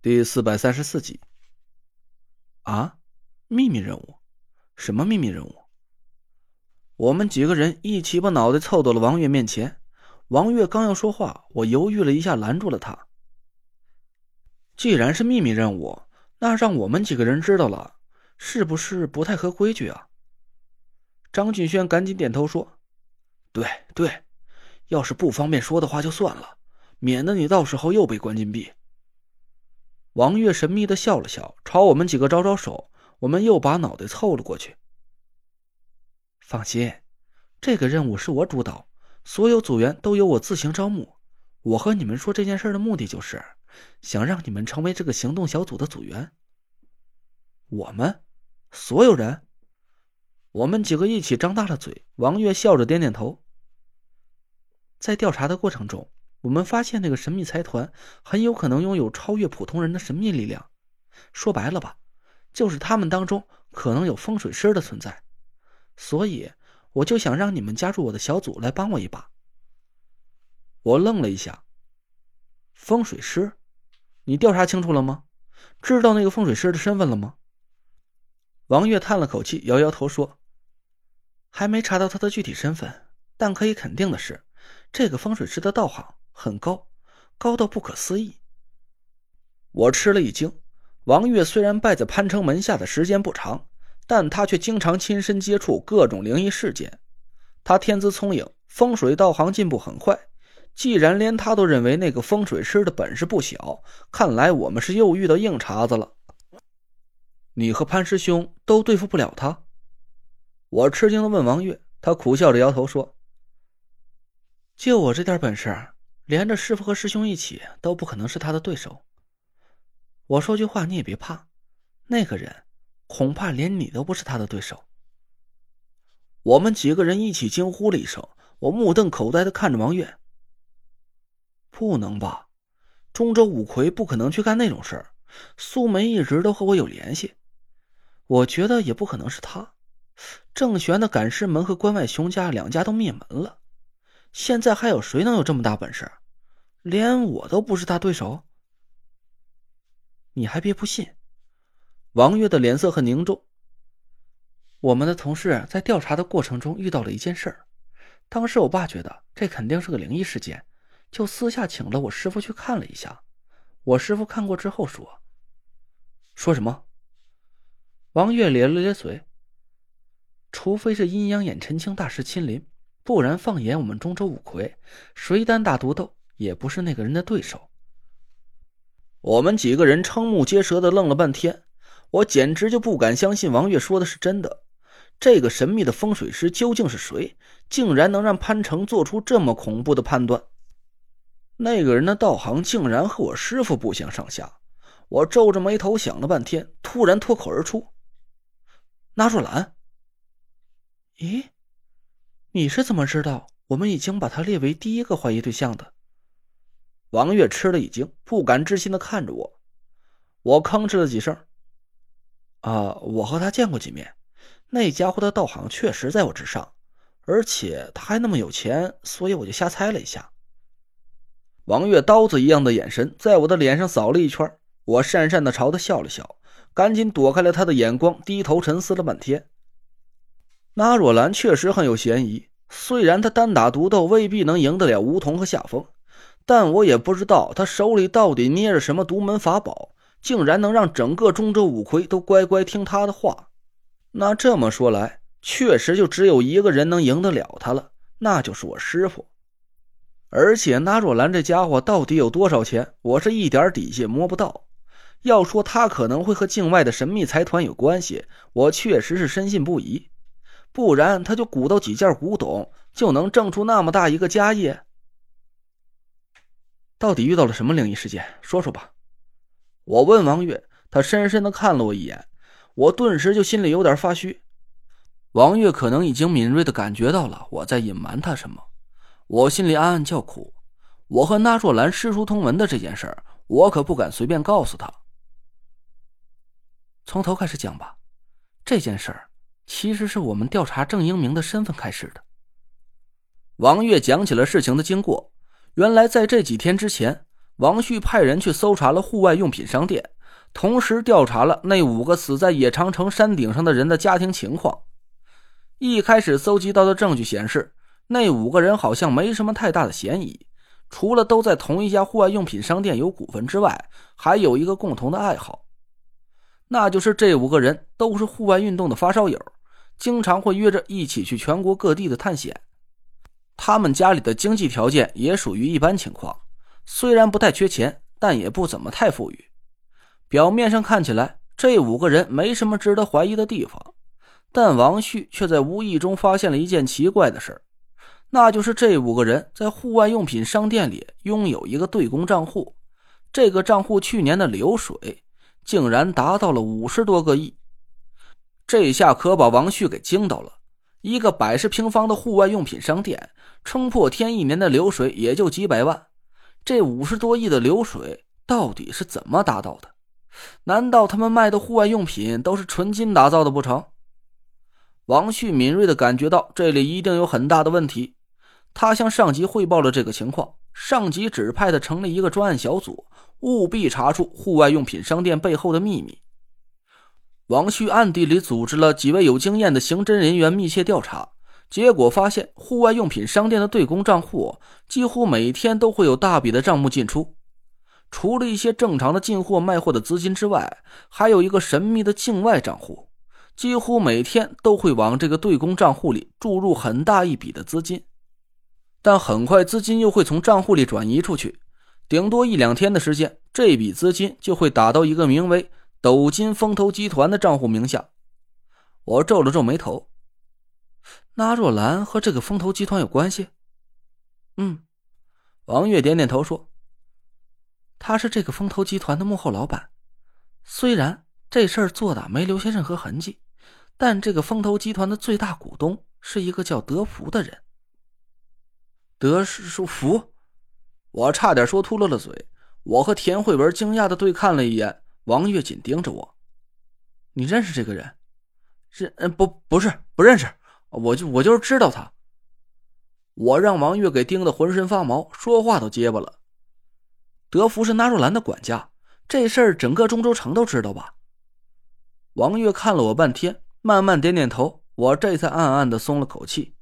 第四百三十四集。啊，秘密任务？什么秘密任务？我们几个人一起把脑袋凑到了王月面前。王月刚要说话，我犹豫了一下，拦住了他。既然是秘密任务，那让我们几个人知道了，是不是不太合规矩啊？张俊轩赶紧点头说：“对对，要是不方便说的话就算了，免得你到时候又被关禁闭。”王月神秘的笑了笑，朝我们几个招招手，我们又把脑袋凑了过去。放心，这个任务是我主导。所有组员都由我自行招募。我和你们说这件事的目的就是，想让你们成为这个行动小组的组员。我们所有人，我们几个一起张大了嘴。王月笑着点点头。在调查的过程中，我们发现那个神秘财团很有可能拥有超越普通人的神秘力量。说白了吧，就是他们当中可能有风水师的存在。所以。我就想让你们加入我的小组来帮我一把。我愣了一下。风水师，你调查清楚了吗？知道那个风水师的身份了吗？王月叹了口气，摇摇头说：“还没查到他的具体身份，但可以肯定的是，这个风水师的道行很高，高到不可思议。”我吃了一惊。王月虽然拜在潘城门下的时间不长。但他却经常亲身接触各种灵异事件，他天资聪颖，风水道行进步很快。既然连他都认为那个风水师的本事不小，看来我们是又遇到硬茬子了。你和潘师兄都对付不了他？我吃惊的问王月，他苦笑着摇头说：“就我这点本事，连着师傅和师兄一起都不可能是他的对手。”我说句话你也别怕，那个人。恐怕连你都不是他的对手。我们几个人一起惊呼了一声，我目瞪口呆的看着王月。不能吧？中州五魁不可能去干那种事儿。苏梅一直都和我有联系，我觉得也不可能是他。郑玄的赶尸门和关外熊家两家都灭门了，现在还有谁能有这么大本事？连我都不是他对手？你还别不信。王月的脸色很凝重。我们的同事在调查的过程中遇到了一件事儿，当时我爸觉得这肯定是个灵异事件，就私下请了我师傅去看了一下。我师傅看过之后说：“说什么？”王月咧了咧嘴：“除非是阴阳眼陈清大师亲临，不然放眼我们中州五魁，谁单打独斗也不是那个人的对手。”我们几个人瞠目结舌的愣了半天。我简直就不敢相信王月说的是真的。这个神秘的风水师究竟是谁？竟然能让潘成做出这么恐怖的判断？那个人的道行竟然和我师傅不相上下。我皱着眉头想了半天，突然脱口而出：“纳若兰。”咦，你是怎么知道我们已经把他列为第一个怀疑对象的？王月吃了一惊，不敢置信的看着我。我吭哧了几声。啊，我和他见过几面，那家伙的道行确实在我之上，而且他还那么有钱，所以我就瞎猜了一下。王月刀子一样的眼神在我的脸上扫了一圈，我讪讪的朝他笑了笑，赶紧躲开了他的眼光，低头沉思了半天。那若兰确实很有嫌疑，虽然他单打独斗未必能赢得了梧桐和夏风，但我也不知道他手里到底捏着什么独门法宝。竟然能让整个中州五魁都乖乖听他的话，那这么说来，确实就只有一个人能赢得了他了，那就是我师傅。而且那若兰这家伙到底有多少钱，我是一点底细摸不到。要说他可能会和境外的神秘财团有关系，我确实是深信不疑。不然他就鼓捣几件古董，就能挣出那么大一个家业。到底遇到了什么灵异事件？说说吧。我问王月，他深深的看了我一眼，我顿时就心里有点发虚。王月可能已经敏锐的感觉到了我在隐瞒他什么，我心里暗暗叫苦。我和那若兰师出同门的这件事儿，我可不敢随便告诉他。从头开始讲吧，这件事儿其实是我们调查郑英明的身份开始的。王月讲起了事情的经过，原来在这几天之前。王旭派人去搜查了户外用品商店，同时调查了那五个死在野长城山顶上的人的家庭情况。一开始搜集到的证据显示，那五个人好像没什么太大的嫌疑，除了都在同一家户外用品商店有股份之外，还有一个共同的爱好，那就是这五个人都是户外运动的发烧友，经常会约着一起去全国各地的探险。他们家里的经济条件也属于一般情况。虽然不太缺钱，但也不怎么太富裕。表面上看起来，这五个人没什么值得怀疑的地方，但王旭却在无意中发现了一件奇怪的事那就是这五个人在户外用品商店里拥有一个对公账户，这个账户去年的流水竟然达到了五十多个亿。这下可把王旭给惊到了。一个百十平方的户外用品商店，撑破天一年的流水也就几百万。这五十多亿的流水到底是怎么达到的？难道他们卖的户外用品都是纯金打造的不成？王旭敏锐的感觉到这里一定有很大的问题，他向上级汇报了这个情况。上级指派他成立一个专案小组，务必查出户外用品商店背后的秘密。王旭暗地里组织了几位有经验的刑侦人员密切调查。结果发现，户外用品商店的对公账户几乎每天都会有大笔的账目进出。除了一些正常的进货卖货的资金之外，还有一个神秘的境外账户，几乎每天都会往这个对公账户里注入很大一笔的资金。但很快，资金又会从账户里转移出去，顶多一两天的时间，这笔资金就会打到一个名为“斗金风投集团”的账户名下。我皱了皱眉头。那若兰和这个风投集团有关系？嗯，王月点点头说：“他是这个风投集团的幕后老板。虽然这事儿做的没留下任何痕迹，但这个风投集团的最大股东是一个叫德福的人。”德叔福，我差点说秃噜了嘴。我和田慧文惊讶的对看了一眼，王月紧盯着我：“你认识这个人？是……嗯？不，不是，不认识。”我就我就是知道他，我让王月给盯得浑身发毛，说话都结巴了。德福是纳若兰的管家，这事儿整个中州城都知道吧？王月看了我半天，慢慢点点头，我这才暗暗的松了口气。